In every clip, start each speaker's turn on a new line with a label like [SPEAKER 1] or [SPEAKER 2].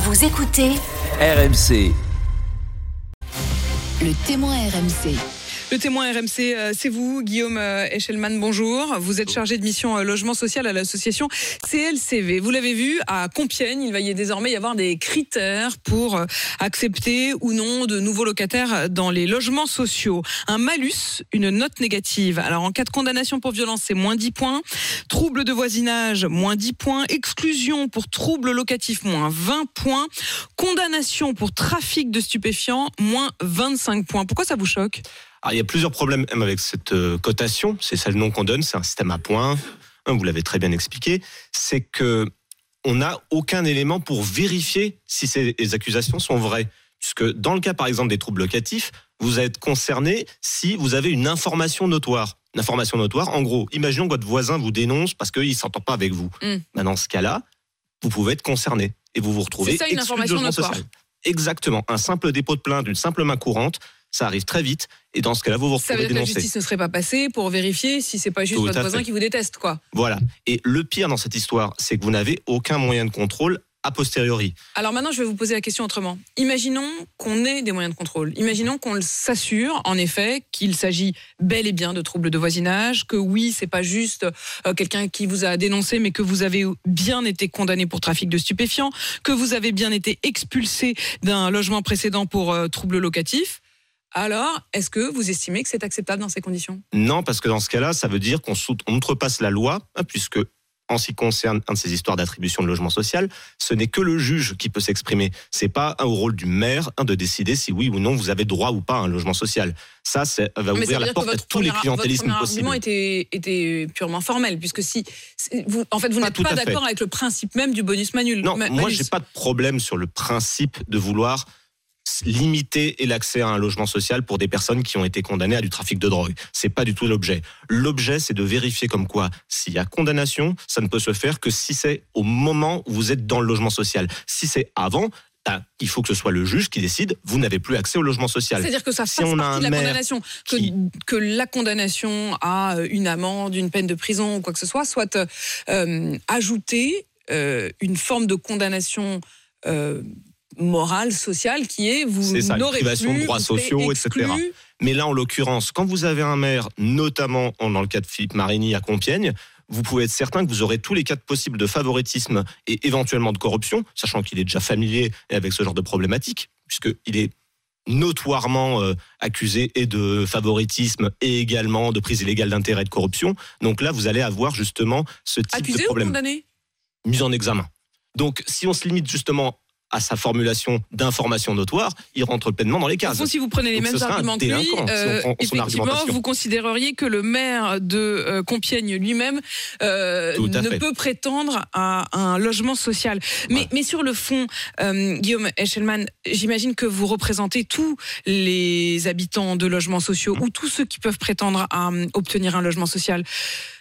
[SPEAKER 1] Vous écoutez
[SPEAKER 2] RMC.
[SPEAKER 1] le témoin RMC.
[SPEAKER 3] Le témoin RMC, euh, c'est vous, Guillaume euh, Eschelman, bonjour. Vous êtes chargé de mission euh, logement social à l'association CLCV. Vous l'avez vu, à Compiègne, il va y désormais y avoir des critères pour accepter ou non de nouveaux locataires dans les logements sociaux. Un malus, une note négative. Alors en cas de condamnation pour violence, c'est moins 10 points. Trouble de voisinage, moins 10 points. Exclusion pour trouble locatif, moins 20 points. Condamnation pour trafic de stupéfiants, moins 25 points. Pourquoi ça vous choque?
[SPEAKER 4] Alors, il y a plusieurs problèmes même avec cette euh, cotation. C'est ça le nom qu'on donne. C'est un système à points. Un, vous l'avez très bien expliqué. C'est que on n'a aucun élément pour vérifier si ces accusations sont vraies. Puisque dans le cas, par exemple, des troubles locatifs, vous êtes concerné si vous avez une information notoire. Une information notoire, en gros, imaginons que votre voisin vous dénonce parce qu'il ne s'entend pas avec vous.
[SPEAKER 3] Mm.
[SPEAKER 4] Ben, dans ce cas-là, vous pouvez être concerné et vous vous retrouvez
[SPEAKER 3] C'est ça, une information notoire.
[SPEAKER 4] Exactement. Un simple dépôt de plainte, une simple main courante, ça arrive très vite. Et dans ce cas-là, vous vous
[SPEAKER 3] Ça
[SPEAKER 4] retrouvez
[SPEAKER 3] veut dire que la justice ne serait pas passée pour vérifier si c'est pas juste
[SPEAKER 4] Tout
[SPEAKER 3] votre voisin
[SPEAKER 4] fait.
[SPEAKER 3] qui vous déteste, quoi.
[SPEAKER 4] Voilà. Et le pire dans cette histoire, c'est que vous n'avez aucun moyen de contrôle a posteriori.
[SPEAKER 3] Alors maintenant, je vais vous poser la question autrement. Imaginons qu'on ait des moyens de contrôle. Imaginons qu'on s'assure, en effet, qu'il s'agit bel et bien de troubles de voisinage, que oui, c'est pas juste euh, quelqu'un qui vous a dénoncé, mais que vous avez bien été condamné pour trafic de stupéfiants, que vous avez bien été expulsé d'un logement précédent pour euh, troubles locatifs. Alors, est-ce que vous estimez que c'est acceptable dans ces conditions?
[SPEAKER 4] Non, parce que dans ce cas-là, ça veut dire qu'on outrepasse la loi, hein, puisque en ce qui concerne un de ces histoires d'attribution de logement social, ce n'est que le juge qui peut s'exprimer. C'est pas un au rôle du maire hein, de décider si oui ou non vous avez droit ou pas à un logement social. Ça, c'est- va
[SPEAKER 3] Mais ça
[SPEAKER 4] ouvrir la porte à
[SPEAKER 3] votre
[SPEAKER 4] tous les clientélismes
[SPEAKER 3] votre
[SPEAKER 4] possibles.
[SPEAKER 3] argument était, était purement formel, puisque si vous, en fait, vous n'êtes pas d'accord avec le principe même du bonus manul.
[SPEAKER 4] Non, moi, j'ai pas de problème sur le principe de vouloir limiter et l'accès à un logement social pour des personnes qui ont été condamnées à du trafic de drogue. C'est pas du tout l'objet. L'objet, c'est de vérifier comme quoi, s'il y a condamnation, ça ne peut se faire que si c'est au moment où vous êtes dans le logement social. Si c'est avant, ben, il faut que ce soit le juge qui décide, vous n'avez plus accès au logement social.
[SPEAKER 3] C'est-à-dire que ça
[SPEAKER 4] Si on a
[SPEAKER 3] partie
[SPEAKER 4] un
[SPEAKER 3] de la condamnation, que,
[SPEAKER 4] qui-
[SPEAKER 3] que la condamnation à euh, une amende, une peine de prison ou quoi que ce soit, soit euh, ajoutée euh, une forme de condamnation euh, morale, sociale, qui est vous
[SPEAKER 4] C'est ça, privation de droits sociaux, etc. Mais là, en l'occurrence, quand vous avez un maire, notamment dans le cas de Philippe Marigny à Compiègne, vous pouvez être certain que vous aurez tous les cas possibles de favoritisme et éventuellement de corruption, sachant qu'il est déjà familier avec ce genre de problématique, puisqu'il est notoirement euh, accusé et de favoritisme et également de prise illégale d'intérêt et de corruption. Donc là, vous allez avoir justement ce type de
[SPEAKER 3] Accusé ou
[SPEAKER 4] problème
[SPEAKER 3] condamné?
[SPEAKER 4] Mis en examen. Donc, si on se limite justement à sa formulation d'information notoire, il rentre pleinement dans les cases.
[SPEAKER 3] fond, si vous prenez les
[SPEAKER 4] Donc,
[SPEAKER 3] mêmes arguments que lui, euh,
[SPEAKER 4] son
[SPEAKER 3] effectivement, vous considéreriez que le maire de euh, Compiègne lui-même euh, ne
[SPEAKER 4] fait.
[SPEAKER 3] peut prétendre à un logement social. Mais,
[SPEAKER 4] Ouais.
[SPEAKER 3] mais sur le fond, Guillaume Eschelman, j'imagine que vous représentez tous les habitants de logements sociaux
[SPEAKER 4] Mmh.
[SPEAKER 3] ou tous ceux qui peuvent prétendre à obtenir un logement social.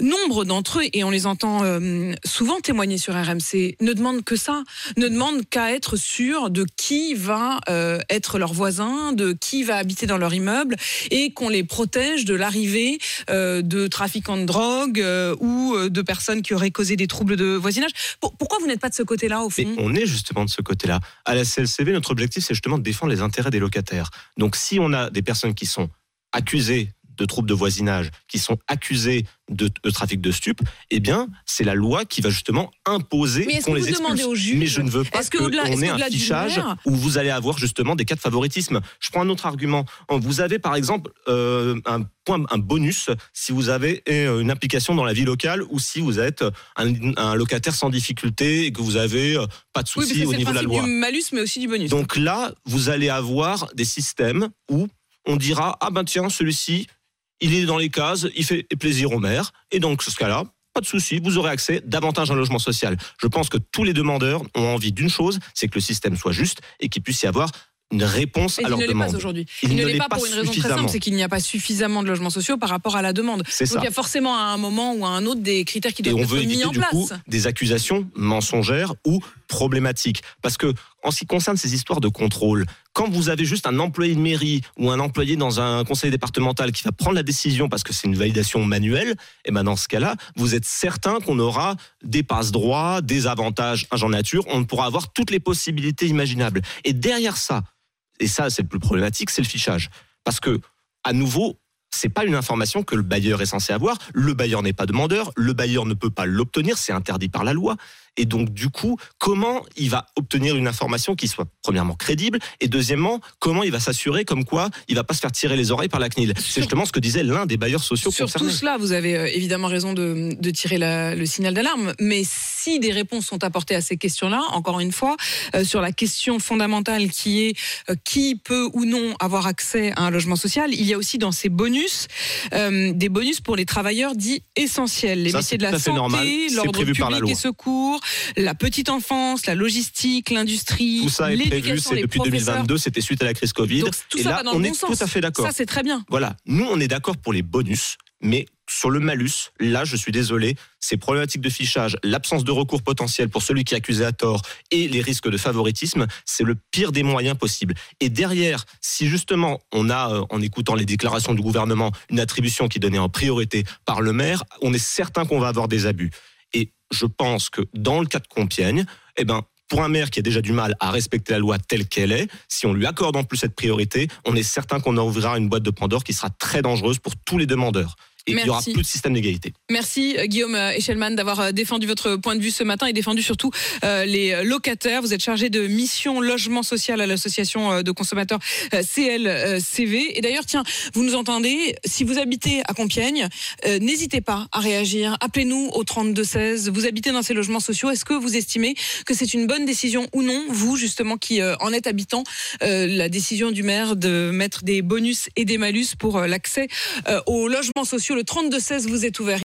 [SPEAKER 3] Nombre d'entre eux, et on les entend euh, souvent témoigner sur RMC, ne demandent que ça, ne demandent qu'à être sûrs de qui va euh, être leur voisin, de qui va habiter dans leur immeuble, et qu'on les protège de l'arrivée euh, de trafiquants de drogue ou de personnes qui auraient causé des troubles de voisinage. Pour- pourquoi vous n'êtes pas de ce côté-là, au fond?
[SPEAKER 4] On est justement de ce côté-là. À la CLCV, notre objectif, c'est justement de défendre les intérêts des locataires. Donc, si on a des personnes qui sont accusées de troubles de voisinage, qui sont accusées de, de trafic de stupes, eh bien, c'est la loi qui va justement imposer qu'on les expulse.
[SPEAKER 3] au juge
[SPEAKER 4] Mais je ne veux pas qu'on ait un fichage où vous allez avoir justement des cas de favoritisme. Je prends un autre argument. Vous avez par exemple euh, un point, un bonus si vous avez euh, une implication dans la vie locale ou si vous êtes un, un locataire sans difficulté et que vous avez euh, pas de
[SPEAKER 3] Oui,
[SPEAKER 4] soucis
[SPEAKER 3] que
[SPEAKER 4] au
[SPEAKER 3] le
[SPEAKER 4] niveau de la loi.
[SPEAKER 3] du malus, mais aussi du bonus.
[SPEAKER 4] Donc là, vous allez avoir des systèmes où on dira ah ben tiens celui-ci il est dans les cases, il fait plaisir au maire et donc ce cas-là pas de souci, vous aurez accès davantage à un logement social. Je pense que tous les demandeurs ont envie d'une chose, c'est que le système soit juste et qu'il puisse y avoir une réponse
[SPEAKER 3] Et
[SPEAKER 4] à
[SPEAKER 3] il
[SPEAKER 4] leurs
[SPEAKER 3] ne l'est pas aujourd'hui.
[SPEAKER 4] Il
[SPEAKER 3] Il,
[SPEAKER 4] ne
[SPEAKER 3] ne l'est pas
[SPEAKER 4] pas
[SPEAKER 3] pour une raison très simple, c'est qu'il n'y a pas suffisamment de logements sociaux par rapport à la demande.
[SPEAKER 4] C'est
[SPEAKER 3] Donc
[SPEAKER 4] ça.
[SPEAKER 3] il y a forcément à un moment ou à un autre des critères qui
[SPEAKER 4] Et
[SPEAKER 3] doivent
[SPEAKER 4] on
[SPEAKER 3] être
[SPEAKER 4] veut
[SPEAKER 3] mis
[SPEAKER 4] éviter
[SPEAKER 3] en
[SPEAKER 4] du
[SPEAKER 3] place.
[SPEAKER 4] coup des accusations mensongères ou problématiques. Parce que en ce qui concerne ces histoires de contrôle, quand vous avez juste un employé de mairie ou un employé dans un conseil départemental qui va prendre la décision parce que c'est une validation manuelle, et ben dans ce cas-là, vous êtes certain qu'on aura des passe-droits, des avantages agents nature, on pourra avoir toutes les possibilités imaginables. Et derrière ça, et ça c'est le plus problématique, c'est le fichage. Parce que, à nouveau, c'est pas une information que le bailleur est censé avoir. Le bailleur n'est pas demandeur, le bailleur ne peut pas l'obtenir, c'est interdit par la loi. Et donc, du coup, comment il va obtenir une information qui soit premièrement crédible et deuxièmement, comment il va s'assurer comme quoi il va pas se faire tirer les oreilles par la CNIL. C'est justement ce que disait l'un des bailleurs sociaux
[SPEAKER 3] Sur
[SPEAKER 4] concernés.
[SPEAKER 3] tout cela, vous avez euh, évidemment raison de, de tirer la- le signal d'alarme, mais si des réponses sont apportées à ces questions-là, encore une fois, euh, sur la question fondamentale qui est euh, qui peut ou non avoir accès à un logement social, il y a aussi dans ces bonus euh, des bonus pour les travailleurs dits essentiels, les
[SPEAKER 4] Ça,
[SPEAKER 3] métiers de la santé, l'ordre public et secours, la petite enfance, la logistique, l'industrie,
[SPEAKER 4] Tout ça est prévu, c'est depuis
[SPEAKER 3] professeurs.
[SPEAKER 4] 2022, c'était suite à la crise Covid.
[SPEAKER 3] Donc tout
[SPEAKER 4] et
[SPEAKER 3] ça
[SPEAKER 4] là,
[SPEAKER 3] va dans
[SPEAKER 4] on
[SPEAKER 3] le
[SPEAKER 4] est
[SPEAKER 3] bon
[SPEAKER 4] tout
[SPEAKER 3] sens.
[SPEAKER 4] à fait d'accord.
[SPEAKER 3] Ça c'est très bien.
[SPEAKER 4] Voilà, nous on est d'accord pour les bonus, mais sur le malus, là je suis désolé, ces problématiques de fichage, l'absence de recours potentiel pour celui qui est accusé à tort et les risques de favoritisme, c'est le pire des moyens possibles. Et derrière, si justement on a, euh, en écoutant les déclarations du gouvernement, une attribution qui est donnée en priorité par le maire, on est certain qu'on va avoir des abus. Je pense que dans le cas de Compiègne, eh ben, pour un maire qui a déjà du mal à respecter la loi telle qu'elle est, si on lui accorde en plus cette priorité, on est certain qu'on ouvrira une boîte de Pandore qui sera très dangereuse pour tous les demandeurs. Et il n'y aura
[SPEAKER 3] Merci.
[SPEAKER 4] plus de système d'égalité.
[SPEAKER 3] Merci euh, Guillaume euh, Echelman d'avoir euh, défendu votre point de vue ce matin et défendu surtout euh, les euh, locataires. Vous êtes chargé de mission logement social à l'association euh, de consommateurs euh, CLCV. Et d'ailleurs, tiens, vous nous entendez, si vous habitez à Compiègne, euh, n'hésitez pas à réagir. Appelez-nous au 3216. Vous habitez dans ces logements sociaux. Est-ce que vous estimez que c'est une bonne décision ou non, vous justement qui euh, en êtes habitant, euh, la décision du maire de mettre des bonus et des malus pour euh, l'accès euh, aux logements sociaux Le 3216 vous est ouvert.